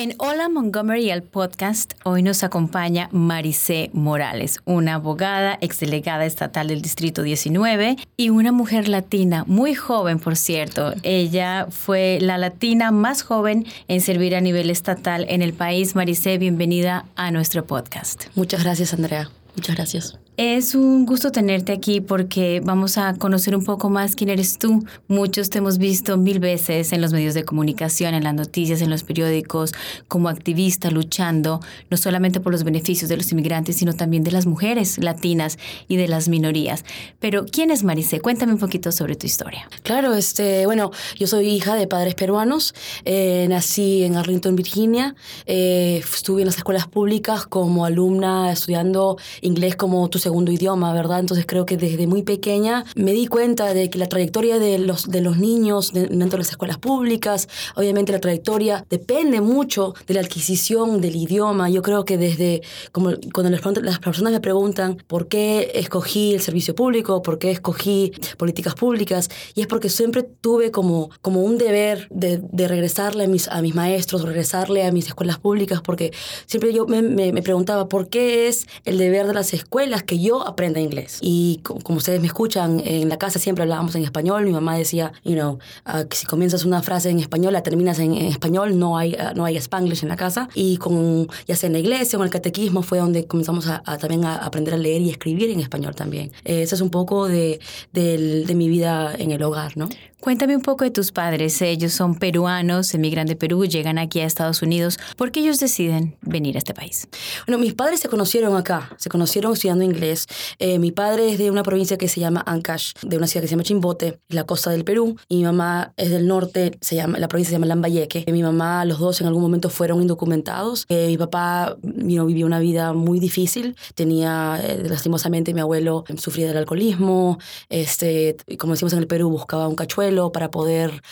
En Hola Montgomery, el podcast, hoy nos acompaña Maricé Morales, una abogada, exdelegada estatal del Distrito 19 y una mujer latina, muy joven, por cierto. Ella fue la latina más joven en servir a nivel estatal en el país. Maricé, bienvenida a nuestro podcast. Muchas gracias, Andrea. Muchas gracias. Es un gusto tenerte aquí porque vamos a conocer un poco más quién eres tú. Muchos te hemos visto mil veces en los medios de comunicación, en las noticias, en los periódicos, como activista luchando no solamente por los beneficios de los inmigrantes, sino también de las mujeres latinas y de las minorías. Pero ¿quién es Maricé? Cuéntame un poquito sobre tu historia. Claro, este, bueno, yo soy hija de padres peruanos. Eh, nací en Arlington, Virginia. Eh, estuve en las escuelas públicas como alumna estudiando inglés como tu segundo idioma, ¿verdad? Entonces creo que desde muy pequeña me di cuenta de que la trayectoria de los, de los niños dentro de las escuelas públicas, obviamente la trayectoria depende mucho de la adquisición del idioma. Yo creo que desde, como cuando las personas me preguntan por qué escogí el servicio público, por qué escogí políticas públicas, y es porque siempre tuve como, como un deber de, de regresarle a mis, a mis maestros, regresarle a mis escuelas públicas, porque siempre yo me, me, me preguntaba por qué es el deber de las escuelas que yo aprenda inglés. Y como ustedes me escuchan, en la casa siempre hablábamos en español. Mi mamá decía, you know, uh, que si comienzas una frase en español, la terminas en, español, no hay, uh, no hay spanglish en la casa. Y con, ya sea en la iglesia o en el catequismo, fue donde comenzamos a, también a aprender a leer y escribir en español también. Eh, eso es un poco de, de, de mi vida en el hogar, ¿no? Cuéntame un poco de tus padres. Ellos son peruanos, emigran de Perú, llegan aquí a Estados Unidos. ¿Por qué ellos deciden venir a este país? Bueno, mis padres se conocieron acá, se conocieron estudiando inglés. Eh, mi padre es de una provincia que se llama Ancash, de una ciudad que se llama Chimbote, la costa del Perú. Y mi mamá es del norte, se llama, la provincia se llama Lambayeque. Mi mamá, los dos en algún momento fueron indocumentados. Eh, mi papá vivió una vida muy difícil. Tenía, eh, lastimosamente, mi abuelo sufría del alcoholismo. Este, como decimos en el Perú, buscaba un cachuelo para poder,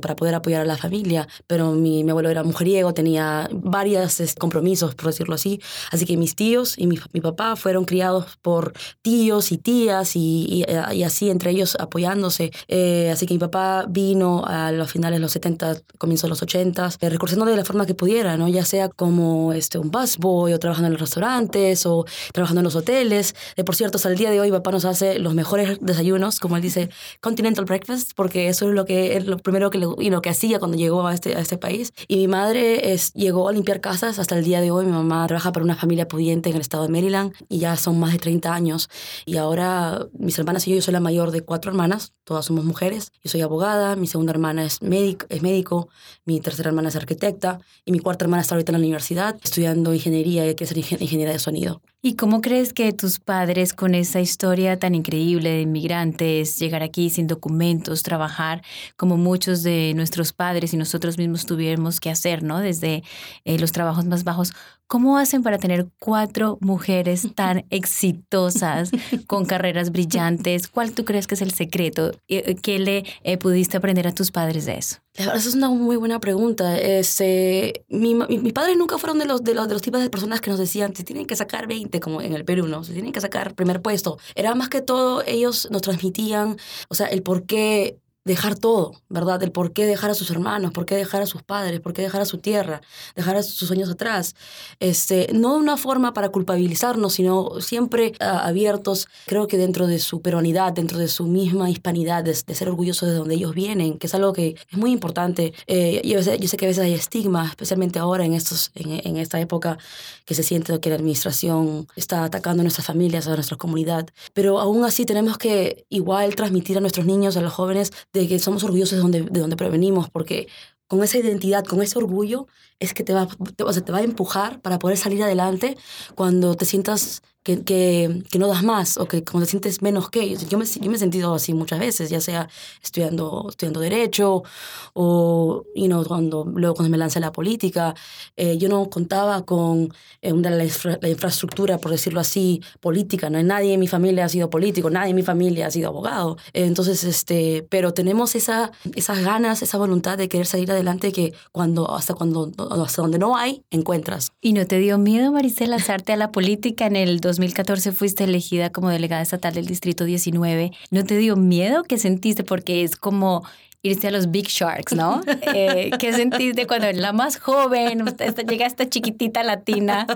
para poder apoyar a la familia, pero mi, mi abuelo era mujeriego, tenía varios compromisos, por decirlo así, así que mis tíos y mi, mi papá fueron criados por tíos y tías y, y, así entre ellos apoyándose, eh, así que mi papá vino a los finales de los 70, comienzos de los 80, eh, recursando de la forma que pudiera, ¿no? ya sea como este, un busboy o trabajando en los restaurantes o trabajando en los hoteles. Eh, por cierto, hasta el día de hoy papá nos hace los mejores desayunos, como él dice, continental breakfast, porque eso es lo que lo primero que, lo que hacía cuando llegó a este, a este país. Y mi madre es, llegó a limpiar casas hasta el día de hoy. Mi mamá trabaja para una familia pudiente en el estado de Maryland y ya son más de 30 años. Y ahora mis hermanas y yo, yo soy la mayor de cuatro hermanas, todas somos mujeres. Yo soy abogada, mi segunda hermana es médico, es médico mi tercera hermana es arquitecta y mi cuarta hermana está ahorita en la universidad estudiando ingeniería y que es ingeniería de sonido. ¿Y cómo crees que tus padres, con esa historia tan increíble de inmigrantes, llegar aquí sin documentos, trabajar como muchos de nuestros padres y nosotros mismos tuviéramos que hacer, ¿no? Desde eh, los trabajos más bajos, ¿Cómo hacen para tener cuatro mujeres tan exitosas, con carreras brillantes? ¿Cuál tú crees que es el secreto? Eh, ¿Qué le eh, pudiste aprender a tus padres de eso? Esa es una muy buena pregunta. Este, mi, mis padres nunca fueron de los, de, los, de los tipos de personas que nos decían, se tienen que sacar 20, como en el Perú, ¿no? Se tienen que sacar primer puesto. Era más que todo, ellos nos transmitían, o sea, el por qué dejar todo, ¿verdad? El por qué dejar a sus hermanos, por qué dejar a sus padres, por qué dejar a su tierra, dejar a sus sueños atrás. Este, no una forma para culpabilizarnos, sino siempre ah, abiertos, creo que dentro de su peruanidad, dentro de su misma hispanidad, de, ser orgullosos de donde ellos vienen, que es algo que es muy importante. Eh, yo, sé, que a veces hay estigma, especialmente ahora en, estos, en esta época que se siente que la administración está atacando a nuestras familias, a nuestra comunidad, pero aún así tenemos que igual transmitir a nuestros niños, a los jóvenes, de que somos orgullosos de donde, de donde provenimos, porque con esa identidad, con ese orgullo, es que te va, o sea, te va a empujar para poder salir adelante cuando te sientas que, que, que, no das más o que como te sientes menos que ellos. Yo me, yo me he sentido así muchas veces, ya sea estudiando, estudiando Derecho o you know, cuando, luego cuando me lancé a la política. Eh, yo no contaba con eh, una, la, la, infraestructura, por decirlo así, política. ¿no? Nadie en mi familia ha sido político, nadie en mi familia ha sido abogado. entonces, este, pero tenemos esa, esas ganas, esa voluntad de querer salir adelante que cuando, hasta, cuando, hasta donde no hay, encuentras. ¿Y no te dio miedo, Maricela, lanzarte a la política en el 2014 fuiste elegida como delegada estatal del Distrito 19, ¿no te dio miedo? ¿Qué sentiste? Porque es como irse a los Big Sharks, ¿no? Eh, ¿Qué sentiste cuando la más joven, llega esta chiquitita latina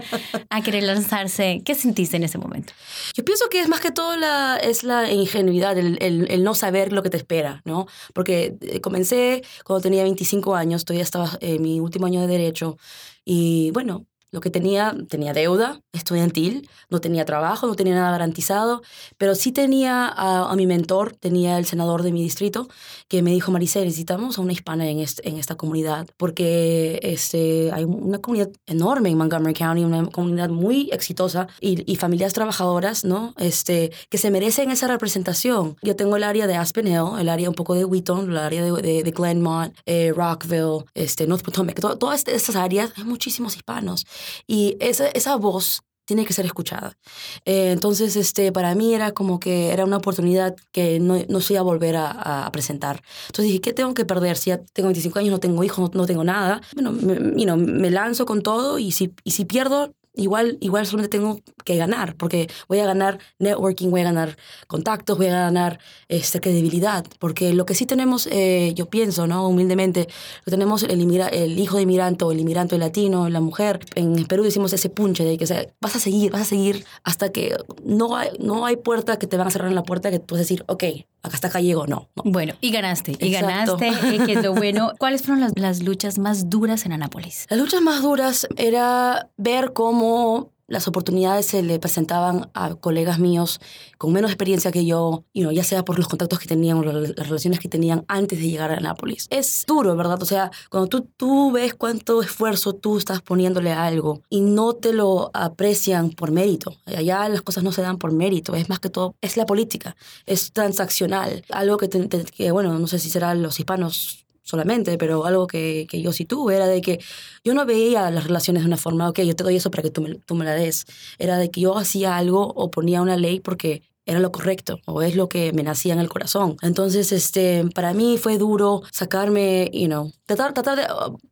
a querer lanzarse? ¿Qué sentiste en ese momento? Yo pienso que es más que todo la, es la ingenuidad, el, el, no saber lo que te espera, ¿no? Porque eh, comencé cuando tenía 25 años, todavía estaba en mi último año de derecho y bueno, lo que tenía, tenía deuda estudiantil, no tenía trabajo, no tenía nada garantizado, pero sí tenía a, mi mentor, tenía el senador de mi distrito, que me dijo, Maricel, necesitamos a una hispana en, en esta comunidad, porque este, hay una comunidad enorme en Montgomery County, una comunidad muy exitosa y, y, familias trabajadoras, ¿no? Este, que se merecen esa representación. Yo tengo el área de Aspen Hill, el área un poco de Wheaton, el área de, de, Glenmont, eh, Rockville, este, North Potomac, todas estas áreas, hay muchísimos hispanos. Y esa, esa voz tiene que ser escuchada. Eh, entonces, este, para mí era como que era una oportunidad que no, no se iba a volver a, presentar. Entonces dije, ¿qué tengo que perder? Si ya tengo 25 años, no tengo hijos, no, tengo nada. Bueno, me, me lanzo con todo y si, y si pierdo, igual, igual solamente tengo que ganar, porque voy a ganar networking, voy a ganar contactos, voy a ganar este, credibilidad, porque lo que sí tenemos, eh, yo pienso, ¿no? Humildemente, lo tenemos el, el hijo de inmigrante o el inmigrante latino, la mujer. En Perú decimos ese punche de que o vas a seguir, vas a seguir hasta que no hay, no hay puerta que te van a cerrar en la puerta que tú vas a decir, ok, acá hasta acá llego, no. Bueno, y ganaste, y ganaste, eh, que es lo bueno. ¿Cuáles fueron las, las luchas más duras en Anápolis? Las luchas más duras era ver cómo las oportunidades se le presentaban a colegas míos con menos experiencia que yo, you ya sea por los contactos que tenían o las relaciones que tenían antes de llegar a Nápoles. Es duro, ¿verdad? O sea, cuando tú, tú ves cuánto esfuerzo tú estás poniéndole a algo y no te lo aprecian por mérito. Allá las cosas no se dan por mérito, es más que todo, es la política, es transaccional. Algo que, que bueno, no sé si serán los hispanos solamente, pero algo que, que, yo sí tuve era de que yo no veía las relaciones de una forma, ok, yo te doy eso para que tú me, tú me la des. Era de que yo hacía algo o ponía una ley porque era lo correcto o es lo que me nacía en el corazón. Entonces, este, para mí fue duro sacarme, you know, tratar, tratar de,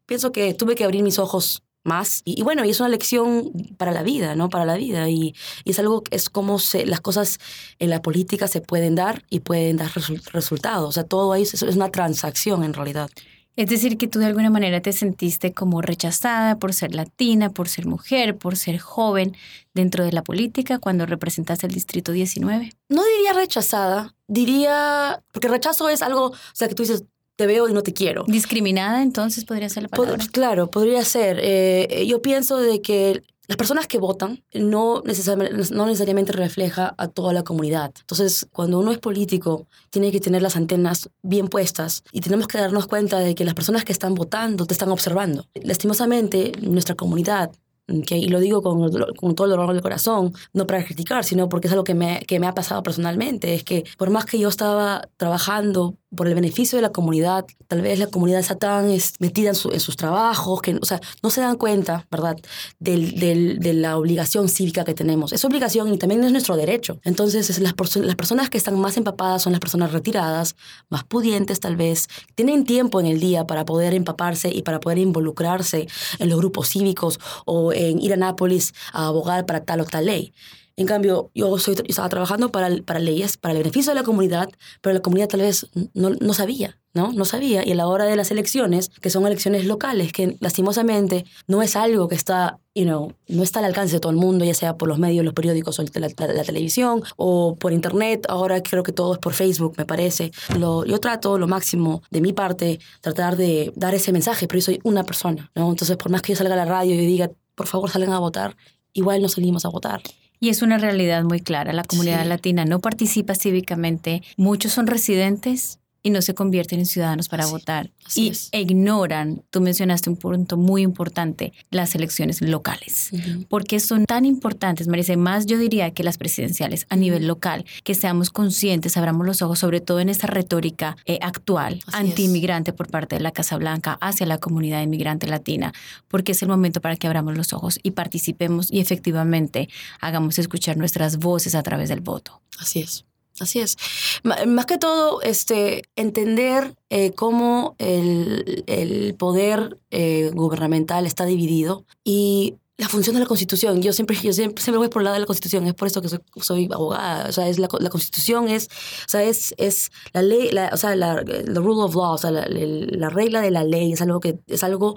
pienso que tuve que abrir mis ojos más. Y, bueno, y es una lección para la vida, ¿no? Para la vida. Y, es algo, es como se, las cosas en la política se pueden dar y pueden dar resultados. O sea, todo ahí es, una transacción en realidad. Es decir, que tú de alguna manera te sentiste como rechazada por ser latina, por ser mujer, por ser joven dentro de la política cuando representaste el Distrito 19. No diría rechazada, diría, porque rechazo es algo, o sea, que tú dices, te veo y no te quiero. ¿Discriminada entonces podría ser la palabra? claro, podría ser. Eh, yo pienso de que las personas que votan no necesariamente, no necesariamente refleja a toda la comunidad. Entonces, cuando uno es político, tiene que tener las antenas bien puestas y tenemos que darnos cuenta de que las personas que están votando te están observando. Lastimosamente, nuestra comunidad y lo digo con, con, todo el dolor del corazón, no para criticar, sino porque es algo que me, que me ha pasado personalmente, es que por más que yo estaba trabajando por el beneficio de la comunidad, tal vez la comunidad está tan metida en, en sus trabajos, que o sea, no se dan cuenta, ¿verdad?, del, del, de la obligación cívica que tenemos. Es obligación y también es nuestro derecho. Entonces, las, las personas que están más empapadas son las personas retiradas, más pudientes tal vez, tienen tiempo en el día para poder empaparse y para poder involucrarse en los grupos cívicos o en ir a Nápoles a abogar para tal o tal ley. En cambio, yo, soy, estaba trabajando para, para leyes, para el beneficio de la comunidad, pero la comunidad tal vez no, no sabía, ¿no? No sabía. Y a la hora de las elecciones, que son elecciones locales, que lastimosamente no es algo que está, you know, no está al alcance de todo el mundo, ya sea por los medios, los periódicos o la, la, televisión o por internet. Ahora creo que todo es por Facebook, me parece. Lo, yo trato lo máximo de mi parte, tratar de dar ese mensaje, pero yo soy una persona, ¿no? Entonces, por más que yo salga a la radio y diga, por favor salgan a votar, igual no salimos a votar. Y es una realidad muy clara. La comunidad latina no participa cívicamente. Muchos son residentes y no se convierten en ciudadanos para votar y ignoran, tú mencionaste un punto muy importante, las elecciones locales, porque son tan importantes, Marisa, más yo diría que las presidenciales a nivel local, que seamos conscientes, abramos los ojos, sobre todo en esta retórica eh, actual, anti-inmigrante por parte de la Casa Blanca hacia la comunidad inmigrante latina, porque es el momento para que abramos los ojos y participemos y efectivamente hagamos escuchar nuestras voces a través del voto. Así es. Así es. Más que todo, este, entender eh, cómo el, el poder eh, gubernamental está dividido y la función de la Constitución. Yo siempre, yo siempre, siempre, voy por el lado de la Constitución, es por eso que soy, soy abogada. O sea, es la, la, Constitución es, o sea, es, es la ley, la, o sea, la, the rule of law, o sea, la, la, regla de la ley, es algo, que, es algo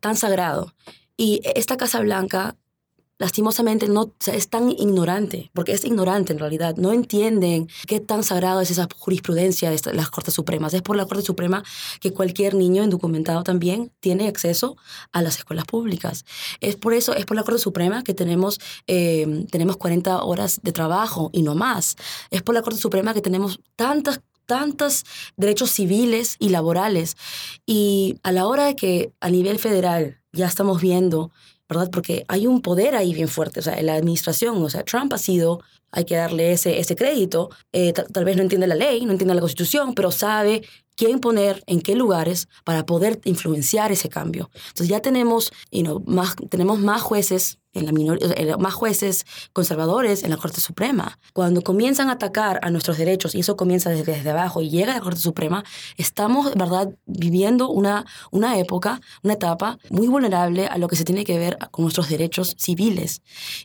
tan sagrado. Y esta Casa Blanca lastimosamente no es tan ignorante, porque es ignorante en realidad, no entienden qué tan sagrado es esa jurisprudencia de las Cortes Supremas. Es por la Corte Suprema que cualquier niño indocumentado también tiene acceso a las escuelas públicas. Es por eso, es por la Corte Suprema que tenemos, eh, tenemos 40 horas de trabajo y no más. Es por la Corte Suprema que tenemos tantas tantos derechos civiles y laborales. Y a la hora de que a nivel federal ya estamos viendo ¿verdad? Porque hay un poder ahí bien fuerte, o sea, en la administración, o sea, Trump ha sido, hay que darle ese, ese crédito, eh, tal vez no entiende la ley, no entiende la constitución, pero sabe quién poner en qué lugares para poder influenciar ese cambio. Entonces ya tenemos, you know, más, tenemos más jueces en la minoría, más jueces conservadores en la Corte Suprema. Cuando comienzan a atacar a nuestros derechos, y eso comienza desde, desde abajo y llega a la Corte Suprema, estamos, verdad, viviendo una, una época, una etapa muy vulnerable a lo que se tiene que ver con nuestros derechos civiles.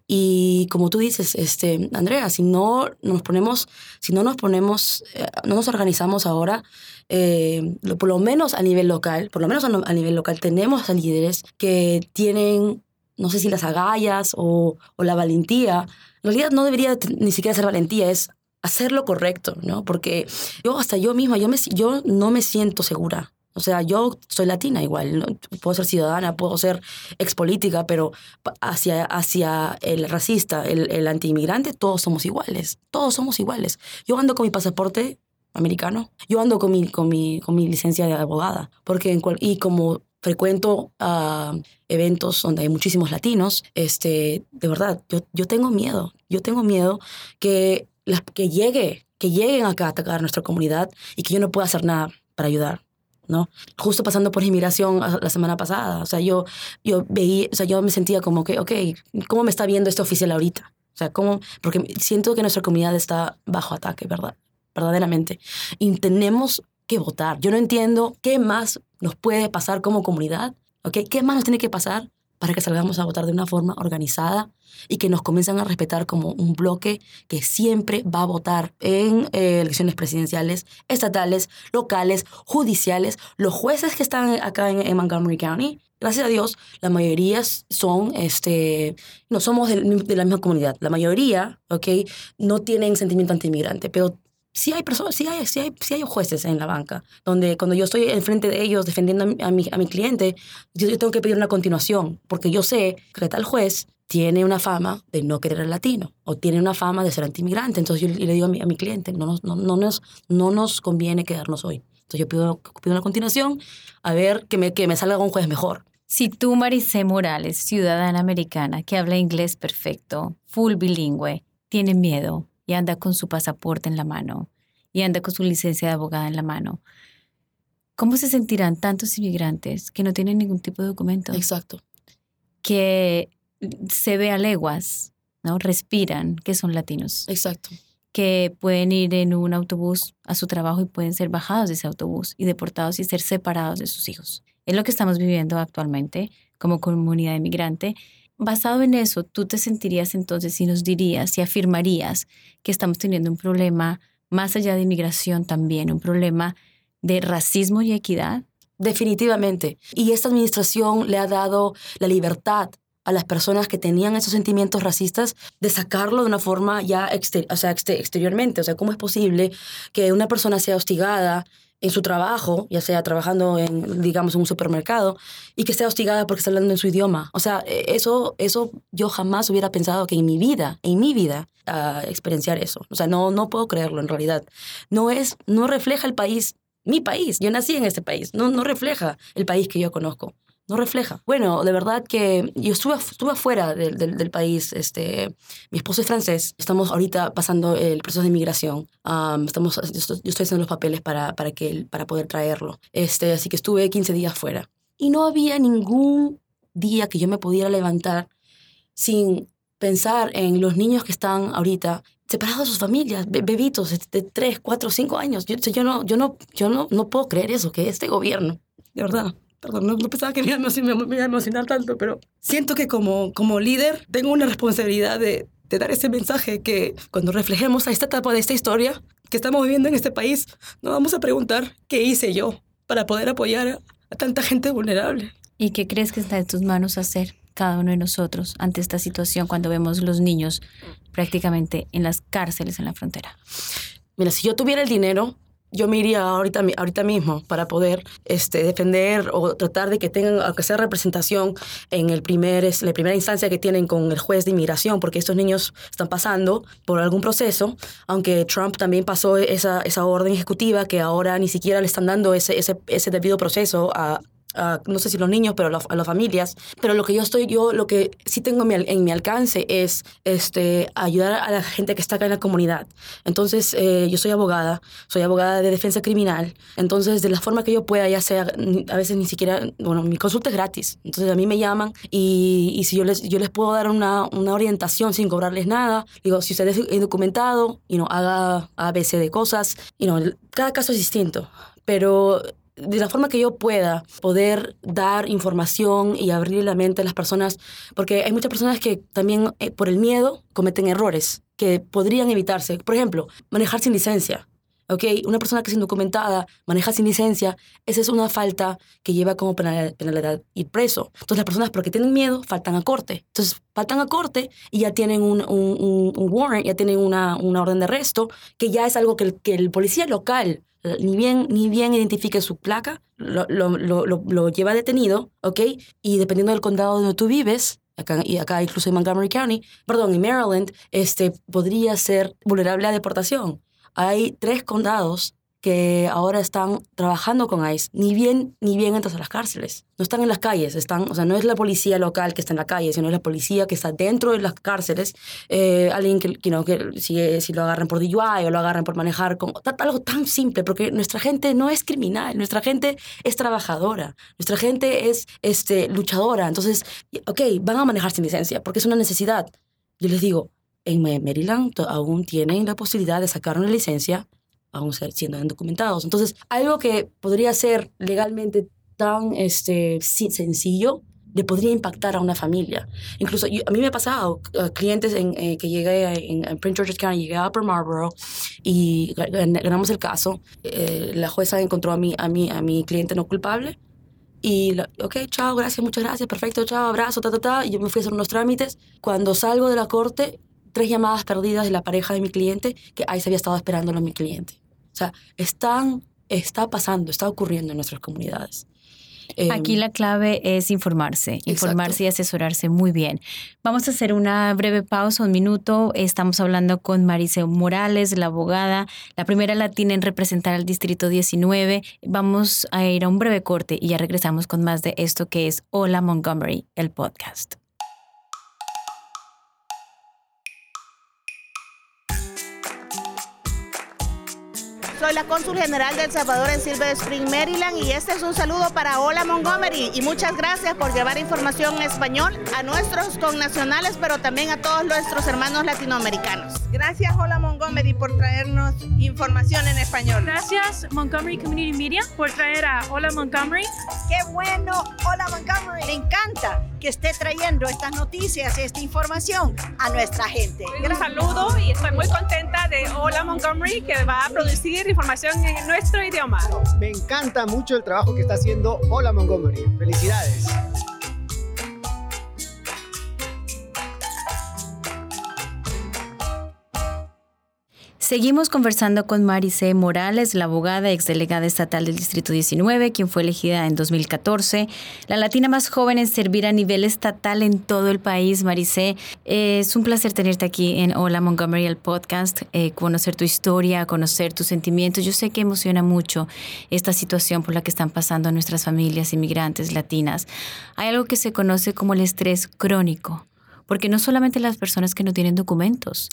Y como tú dices, este, Andrea, si no nos ponemos, si no nos ponemos, eh, no nos organizamos ahora, eh, por lo menos a nivel local, por lo menos a, a nivel local, tenemos a líderes que tienen no sé si las agallas o, o la valentía. En realidad no debería ni siquiera ser valentía, es hacer lo correcto, ¿no? Porque yo hasta yo misma, yo, me, yo no me siento segura. O sea, yo soy latina igual, puedo ser ciudadana, puedo ser expolítica, pero hacia, hacia el racista, el, el antiinmigrante, todos somos iguales, todos somos iguales. Yo ando con mi pasaporte americano, yo ando con mi, con mi, con mi licencia de abogada, porque y como frecuento a eventos donde hay muchísimos latinos, este, de verdad, yo, yo tengo miedo, yo tengo miedo que, las, que llegue, que lleguen acá a atacar nuestra comunidad y que yo no pueda hacer nada para ayudar. ¿no? Justo pasando por inmigración la semana pasada, o sea, yo, yo veía, o sea, yo me sentía como que, ok, ¿cómo me está viendo este oficial ahorita? O sea, ¿cómo? Porque siento que nuestra comunidad está bajo ataque, ¿verdad? Verdaderamente. Y tenemos que votar. Yo no entiendo qué más nos puede pasar como comunidad, ¿ok? ¿Qué más nos tiene que pasar para que salgamos a votar de una forma organizada y que nos comiencen a respetar como un bloque que siempre va a votar en eh, elecciones presidenciales, estatales, locales, judiciales. Los jueces que están acá en, Montgomery County, gracias a Dios, la mayoría son, este, no somos de, de la misma comunidad. La mayoría, ¿ok? No tienen sentimiento anti-inmigrante, pero sí hay personas, sí hay, sí hay, sí hay jueces en la banca, donde cuando yo estoy enfrente de ellos defendiendo a mi, a mi, cliente, yo, tengo que pedir una continuación, porque yo sé que tal juez tiene una fama de no querer al latino o tiene una fama de ser antimigrante. Entonces yo le digo a mi, a mi cliente, no nos, no, no, nos, no nos conviene quedarnos hoy. Entonces yo pido, pido una continuación a ver que me, que me salga un juez mejor. Si tú, Maricé Morales, ciudadana americana que habla inglés perfecto, full bilingüe, tiene miedo y anda con su pasaporte en la mano y anda con su licencia de abogada en la mano. ¿Cómo se sentirán tantos inmigrantes que no tienen ningún tipo de documento? Exacto. Que se ve a leguas, ¿no? Respiran que son latinos. Exacto. Que pueden ir en un autobús a su trabajo y pueden ser bajados de ese autobús y deportados y ser separados de sus hijos. Es lo que estamos viviendo actualmente como comunidad inmigrante Basado en eso, ¿tú te sentirías entonces y nos dirías y afirmarías que estamos teniendo un problema más allá de inmigración también, un problema de racismo y equidad? Definitivamente. Y esta administración le ha dado la libertad a las personas que tenían esos sentimientos racistas de sacarlo de una forma ya o sea, exteriormente. O sea, ¿cómo es posible que una persona sea hostigada en su trabajo, ya sea trabajando en, digamos, un supermercado, y que sea hostigada porque está hablando en su idioma. O sea, e, eso, eso yo jamás hubiera pensado que en mi vida, en mi vida, uh, experienciar eso. O sea, no, no puedo creerlo en realidad. No, es, no refleja el país, mi país. Yo nací en este país. No, no refleja el país que yo conozco no refleja. Bueno, de verdad que yo estuve, estuve afuera del, del, país. Este, mi esposo es francés. Estamos ahorita pasando el proceso de inmigración. estamos, yo estoy, haciendo los papeles para, para, que, para poder traerlo. Este, así que estuve 15 días fuera. Y no había ningún día que yo me pudiera levantar sin pensar en los niños que están ahorita separados de sus familias, bebitos de 3, 4, 5 años. Yo, yo, no, yo, no, yo no, no puedo creer eso, que este gobierno, de verdad, perdón, no, pensaba que me iba a emocionar tanto, pero siento que como, como líder tengo una responsabilidad de, de dar ese mensaje que cuando reflejemos a esta etapa de esta historia que estamos viviendo en este país, nos vamos a preguntar qué hice yo para poder apoyar a tanta gente vulnerable. ¿Y qué crees que está en tus manos hacer? cada uno de nosotros ante esta situación cuando vemos los niños prácticamente en las cárceles en la frontera? Mira, si yo tuviera el dinero, yo me iría ahorita, ahorita mismo para poder este, defender o tratar de que tengan, aunque sea representación en el primer, es, la primera instancia que tienen con el juez de inmigración, porque estos niños están pasando por algún proceso, aunque Trump también pasó esa, esa orden ejecutiva que ahora ni siquiera le están dando ese, ese, ese debido proceso a, no sé si los niños, pero a, las familias. Pero lo que yo estoy, yo lo que sí tengo en mi, alcance es este, ayudar a la gente que está acá en la comunidad. Entonces, eh, yo soy abogada, soy abogada de defensa criminal. Entonces, de la forma que yo pueda, ya sea, a veces ni siquiera, bueno, mi consulta es gratis. Entonces, a mí me llaman y, y si yo les, yo les puedo dar una, una orientación sin cobrarles nada, digo, si usted es documentado, y no haga ABC de cosas, y no cada caso es distinto. Pero de la forma que yo pueda poder dar información y abrir la mente a las personas, porque hay muchas personas que también eh, por el miedo cometen errores que podrían evitarse. Por ejemplo, manejar sin licencia. ¿ok? Una persona que es indocumentada, maneja sin licencia, esa es una falta que lleva como penalidad ir preso. Entonces las personas porque tienen miedo faltan a corte. Entonces faltan a corte y ya tienen un, un, un, warrant, ya tienen una, una, orden de arresto, que ya es algo que el, que el policía local ni bien, ni bien identifique su placa, lo, lo, lo, lo, lleva detenido, ¿ok? Y dependiendo del condado donde tú vives, acá, y acá incluso en Montgomery County, perdón, en Maryland, este, podría ser vulnerable a deportación. Hay tres condados que ahora están trabajando con ICE, ni bien, ni bien entras a las cárceles. No están en las calles, están, o sea, no es la policía local que está en la calle, sino es la policía que está dentro de las cárceles. Eh, alguien que, que si, si, lo agarran por DUI o lo agarran por manejar, con, algo tan simple, porque nuestra gente no es criminal, nuestra gente es trabajadora, nuestra gente es este, luchadora. Entonces, ok, van a manejar sin licencia, porque es una necesidad. Yo les digo, en Maryland aún tienen la posibilidad de sacar una licencia aún siendo indocumentados. Entonces, algo que podría ser legalmente tan este, sencillo, le podría impactar a una familia. Incluso a mí me ha pasado clientes en, eh, que llegué en, Prince George's County, llegué a Upper Marlboro y ganamos el caso. Eh, la jueza encontró a mi, a, mi, a mi cliente no culpable y, ok, chao, gracias, muchas gracias, perfecto, chao, abrazo, ta, ta, ta. Y yo me fui a hacer unos trámites. Cuando salgo de la corte, tres llamadas perdidas de la pareja de mi cliente que ahí se había estado esperándolo a mi cliente. O sea, están, está pasando, está ocurriendo en nuestras comunidades. Aquí em, la clave es informarse, informarse y asesorarse muy bien. Vamos a hacer una breve pausa, un minuto. Estamos hablando con Mariceo Morales, la abogada, la primera latina en representar al Distrito 19. Vamos a ir a un breve corte y ya regresamos con más de esto que es Hola Montgomery, el podcast. Soy la cónsul general de El Salvador en Silver Spring, Maryland, y este es un saludo para Hola Montgomery. Y muchas gracias por llevar información en español a nuestros connacionales, pero también a todos nuestros hermanos latinoamericanos. Gracias, Hola Montgomery, por traernos información en español. Gracias, Montgomery Community Media, por traer a Hola Montgomery. Qué bueno, Hola Montgomery. Me encanta que esté trayendo estas noticias y esta información a nuestra gente. Un saludo y estoy muy contenta de Hola Montgomery, que va a producir información en nuestro idioma. Me encanta mucho el trabajo que está haciendo Hola Montgomery. Felicidades. Seguimos conversando con Marice Morales, la abogada exdelegada estatal del Distrito 19, quien fue elegida en 2014, la latina más joven en servir a nivel estatal en todo el país. Marice, es un placer tenerte aquí en Hola Montgomery, el podcast, eh, conocer tu historia, conocer tus sentimientos. Yo sé que emociona mucho esta situación por la que están pasando nuestras familias inmigrantes latinas. Hay algo que se conoce como el estrés crónico porque no solamente las personas que no tienen documentos,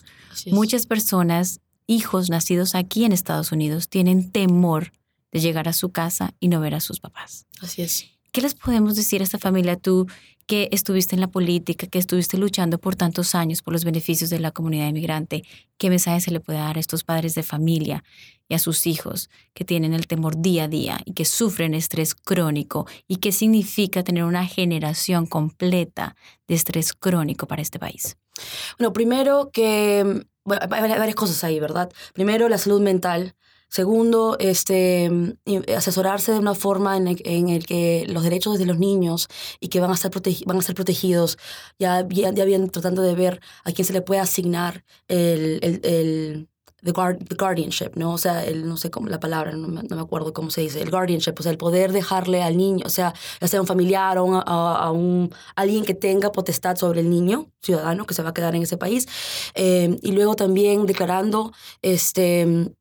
muchas personas hijos nacidos aquí en Estados Unidos tienen temor de llegar a su casa y no ver a sus papás. Así es. ¿Qué les podemos decir a esta familia tú que estuviste en la política, que estuviste luchando por tantos años por los beneficios de la comunidad inmigrante, ¿qué mensaje se le puede dar a estos padres de familia y a sus hijos que tienen el temor día a día y que sufren estrés crónico? ¿Y qué significa tener una generación completa de estrés crónico para este país? Bueno, primero que bueno, hay varias cosas ahí, ¿verdad? Primero, la salud mental. Segundo, este, asesorarse de una forma en el, en el, que los derechos de los niños y que van a, estar van a ser protegidos, ya, ya, ya bien tratando de ver a quién se le puede asignar el, el the, guardianship, ¿no? O sea, el, no sé cómo la palabra, no me, acuerdo cómo se dice, el guardianship, o sea, el poder dejarle al niño, o sea, ya sea un familiar o a, un, alguien que tenga potestad sobre el niño, ciudadano, que se va a quedar en ese país, eh, y luego también declarando, este,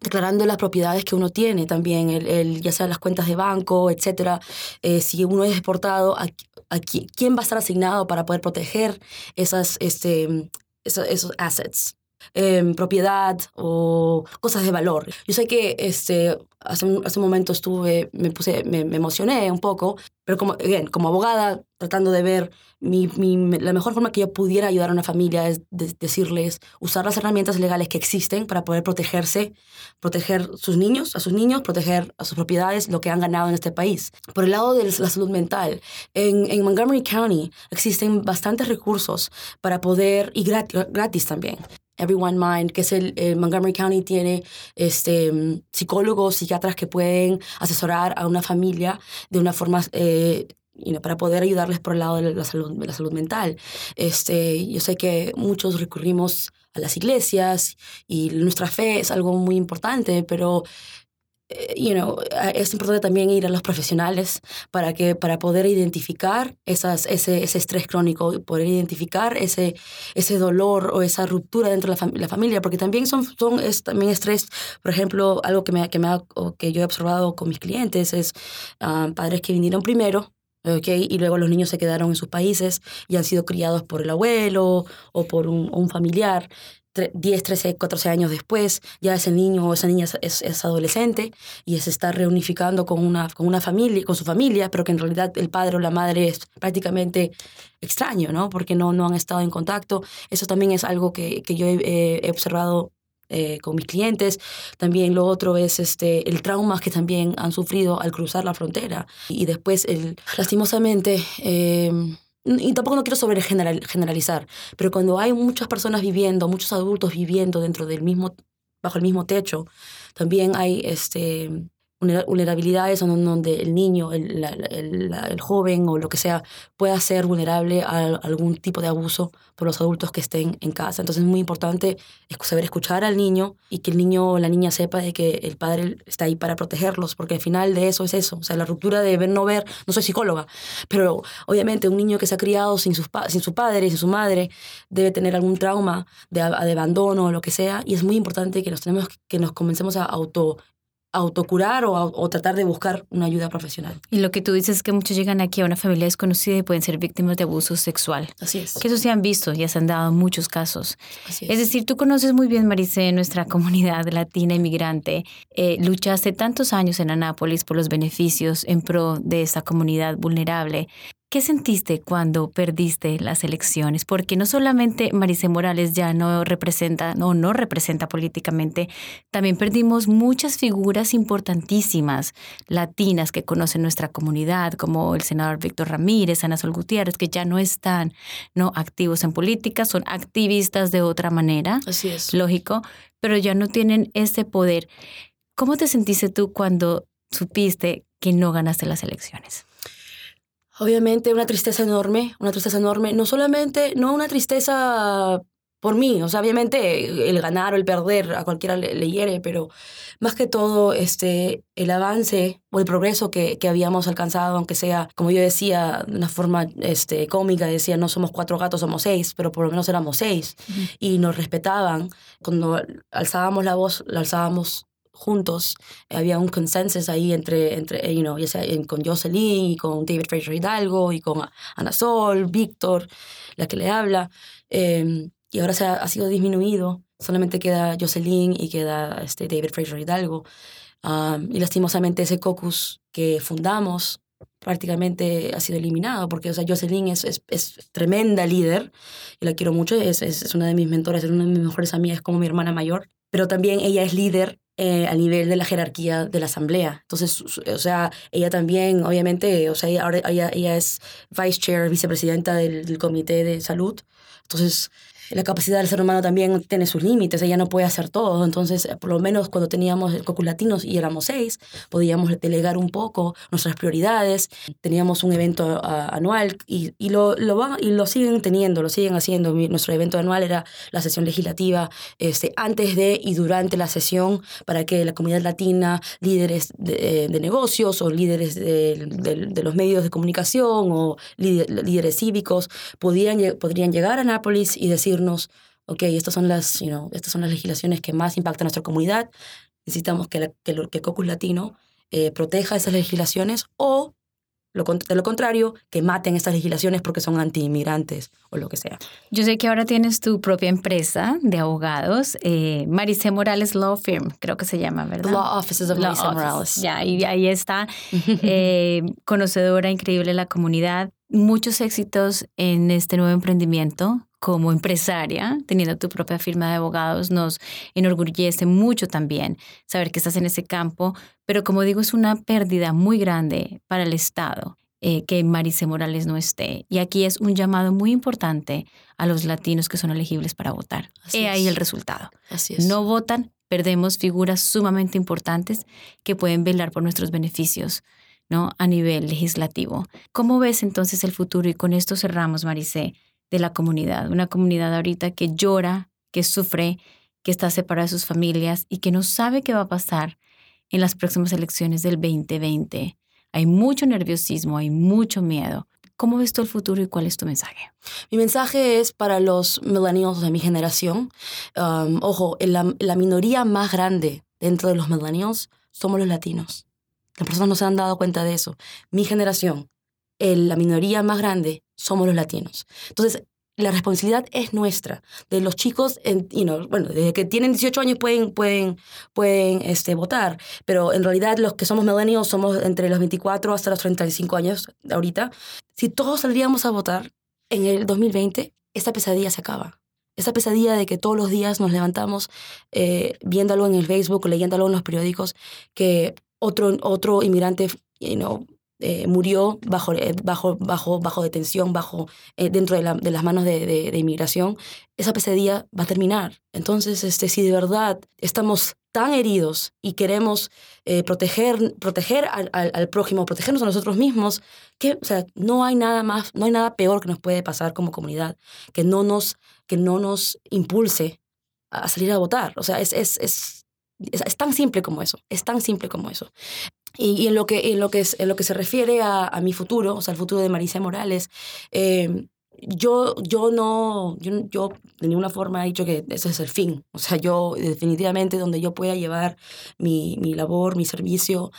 declarando las propiedades que uno tiene también, el, ya sea las cuentas de banco, etcétera. Eh, si uno es exportado, a, a, quién va a estar asignado para poder proteger esas, este, esos assets. Eh, propiedad o cosas de valor. Yo sé que este, hace, un, hace un momento estuve, me, puse, me, emocioné un poco, pero como, again, como abogada, tratando de ver mi, mi, la mejor forma que yo pudiera ayudar a una familia es de, decirles, usar las herramientas legales que existen para poder protegerse, proteger sus niños, a sus niños, proteger a sus propiedades, lo que han ganado en este país. Por el lado de la salud mental, en, en Montgomery County existen bastantes recursos para poder, y gratis también, Everyone Mind, que es el, el, Montgomery County, tiene este, psicólogos, psiquiatras que pueden asesorar a una familia de una forma eh, you know, para poder ayudarles por el lado de la salud, de la salud mental. Este, yo sé que muchos recurrimos a las iglesias y nuestra fe es algo muy importante, pero eh, you know, es importante también ir a los profesionales para, que, para poder identificar esas, ese, ese estrés crónico, poder identificar ese, ese dolor o esa ruptura dentro de la, fam la familia, porque también son, son es, también estrés, por ejemplo, algo que, me, que, me ha, que yo he observado con mis clientes es um, padres que vinieron primero, Okay, y luego los niños se quedaron en sus países y han sido criados por el abuelo o por un familiar. 10, 13, 14 años después, ya ese niño o esa niña es, es, adolescente y se está reunificando con una, con una familia, con su familia, pero que en realidad el padre o la madre es prácticamente extraño, ¿no? Porque no, no han estado en contacto. Eso también es algo que, que yo he, observado eh, con mis clientes. También lo otro es este, el trauma que también han sufrido al cruzar la frontera. Y después, el, lastimosamente, eh, y tampoco no quiero sobre generalizar, pero cuando hay muchas personas viviendo, muchos adultos viviendo dentro del mismo, bajo el mismo techo, también hay este, vulnerabilidades donde el niño, el, el, el, joven o lo que sea pueda ser vulnerable a algún tipo de abuso por los adultos que estén en casa. Entonces es muy importante saber escuchar al niño y que el niño o la niña sepa de que el padre está ahí para protegerlos, porque al final de eso es eso, o sea, la ruptura de ver no ver, no soy psicóloga, pero obviamente un niño que se ha criado sin, sin su padre, sin su madre, debe tener algún trauma de, de abandono o lo que sea, y es muy importante que nos, tenemos, que nos comencemos a auto autocurar o, o, tratar de buscar una ayuda profesional. Y lo que tú dices es que muchos llegan aquí a una familia desconocida y pueden ser víctimas de abuso sexual. Así es. Que eso se han visto, ya se han dado muchos casos. Así es. es decir, tú conoces muy bien, Maricé, nuestra comunidad latina inmigrante. Eh, luchaste tantos años en Anápolis por los beneficios en pro de esta comunidad vulnerable. ¿Qué sentiste cuando perdiste las elecciones? Porque no solamente Maricé Morales ya no representa, no, no representa políticamente, también perdimos muchas figuras importantísimas latinas que conocen nuestra comunidad, como el senador Víctor Ramírez, Ana Sol Gutiérrez, que ya no están no activos en política, son activistas de otra manera. Así es. Lógico, pero ya no tienen ese poder. ¿Cómo te sentiste tú cuando supiste que no ganaste las elecciones? Obviamente una tristeza enorme, una tristeza enorme, no solamente, no una tristeza por mí, o sea, obviamente el ganar o el perder a cualquiera le, le hiere, pero más que todo este, el avance o el progreso que, que, habíamos alcanzado, aunque sea, como yo decía, de una forma este, cómica, decía, no somos cuatro gatos, somos seis, pero por lo menos éramos seis, uh -huh. y nos respetaban. Cuando alzábamos la voz, la alzábamos juntos. Había un consenso ahí entre, entre you know, ya sea con Jocelyn y con David Fraser Hidalgo y con Ana Sol, Víctor, la que le habla. Eh, y ahora se ha, sido disminuido. Solamente queda Jocelyn y queda este, David Fraser Hidalgo. Y lastimosamente ese caucus que fundamos prácticamente ha sido eliminado, porque, o sea, Jocelyn es, es, es tremenda líder, y la quiero mucho, es, es, una de mis mentores, es una de mis mejores amigas, como mi hermana mayor, pero también ella es líder eh, a nivel de la jerarquía de la asamblea. Entonces, o sea, ella también, obviamente, o sea, ella, ella, ella es vice chair, vicepresidenta del, del comité de salud. Entonces, la capacidad del ser humano también tiene sus límites, ella no puede hacer todo, entonces eh, por lo menos cuando teníamos el Cocus Latinos y éramos seis, podíamos delegar un poco nuestras prioridades, teníamos un evento anual y, y, lo, lo van, y lo siguen teniendo, lo siguen haciendo. Nuestro evento anual era la sesión legislativa este, antes de y durante la sesión para que la comunidad latina, líderes de, eh, de negocios o líderes de, de, de, los medios de comunicación o líderes cívicos podían, podrían llegar a Nápoles y decir ok, estas son las, you know, estas son las legislaciones que más impactan a nuestra comunidad, necesitamos que, la, que, lo, que Cocus Latino eh, proteja esas legislaciones o lo, de lo contrario, que maten estas legislaciones porque son anti-inmigrantes o lo que sea. Yo sé que ahora tienes tu propia empresa de abogados, eh, Maricé Morales Law Firm, creo que se llama, ¿verdad? Law Offices of Maricé Morales. Ya, y ahí está, eh, conocedora increíble de la comunidad. Muchos éxitos en este nuevo emprendimiento como empresaria, teniendo tu propia firma de abogados, nos enorgullece mucho también saber que estás en ese campo, pero como digo, es una pérdida muy grande para el Estado. Eh, que Marice Morales no esté. Y aquí es un llamado muy importante a los latinos que son elegibles para votar. Así He ahí el resultado. Así es. No votan, perdemos figuras sumamente importantes que pueden velar por nuestros beneficios ¿no? a nivel legislativo. ¿Cómo ves entonces el futuro? Y con esto cerramos, Maricé de la comunidad, una comunidad ahorita que llora, que sufre, que está separada de sus familias y que no sabe qué va a pasar en las próximas elecciones del 2020. Hay mucho nerviosismo, hay mucho miedo. ¿Cómo ves tú el futuro y cuál es tu mensaje? Mi mensaje es para los millennials de mi generación. Um, ojo, la, minoría más grande dentro de los millennials somos los latinos. Las personas no se han dado cuenta de eso. Mi generación, el, la minoría más grande somos los latinos. Entonces, la responsabilidad es nuestra, de los chicos, en, you bueno, desde que tienen 18 años pueden, pueden, pueden este, votar, pero en realidad los que somos millennials somos entre los 24 hasta los 35 años ahorita. Si todos saldríamos a votar en el 2020, esta pesadilla se acaba. Esa pesadilla de que todos los días nos levantamos eh, viéndolo en el Facebook leyéndolo en los periódicos, que otro, otro inmigrante you know, eh, murió bajo, eh, bajo, bajo, bajo detención, bajo, eh, dentro de, la, de, las manos de, inmigración, esa pesadilla va a terminar. Entonces, este, si de verdad estamos tan heridos y queremos proteger, proteger al, al, prójimo, protegernos a nosotros mismos, que, o sea, no hay nada más, no hay nada peor que nos puede pasar como comunidad, que no nos, que no nos impulse a salir a votar. O sea, es, es es, es, tan simple como eso, es tan simple como eso. Y, en, lo que, en, lo que es, en lo que se refiere a, a mi futuro, o sea, el futuro de Marisa Morales, eh, yo, yo no, yo, yo de ninguna forma he dicho que ese es el fin. O sea, yo definitivamente donde yo pueda llevar mi, mi labor, mi servicio,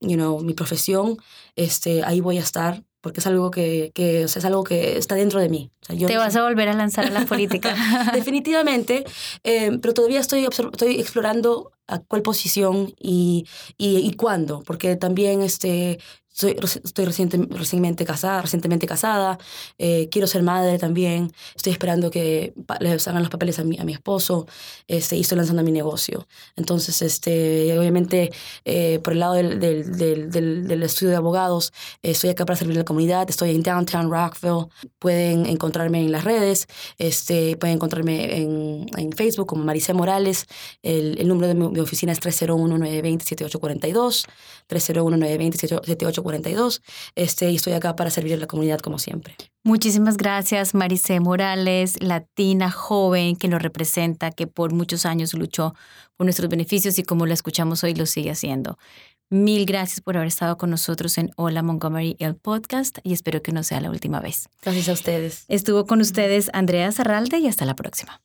you know, mi profesión, este, ahí voy a estar porque es algo que, que o sea, es algo que está dentro de mí. O sea, yo Te vas a volver a lanzar a la política. Definitivamente, eh, pero todavía estoy, estoy explorando a cuál posición y, y, y cuándo, porque también este, soy, estoy reciente, recientemente casada, recientemente casada, eh, quiero ser madre también, estoy esperando que le hagan los papeles a mi, a mi esposo este, y estoy lanzando mi negocio. Entonces, este, obviamente, eh, por el lado del, del, del, del, estudio de abogados, eh, estoy acá para servir a la comunidad, estoy en Downtown Rockville, pueden encontrarme en las redes, este, pueden encontrarme en, en Facebook como Maricé Morales, el, el número de mi, oficina es 301-920-7842, 301-920-7842. 42. Este, y estoy acá para servir a la comunidad como siempre. Muchísimas gracias, Maricé Morales, latina joven que nos representa, que por muchos años luchó por nuestros beneficios y como la escuchamos hoy lo sigue haciendo. Mil gracias por haber estado con nosotros en Hola Montgomery, el podcast, y espero que no sea la última vez. Gracias a ustedes. Estuvo con ustedes Andrea Zarralde y hasta la próxima.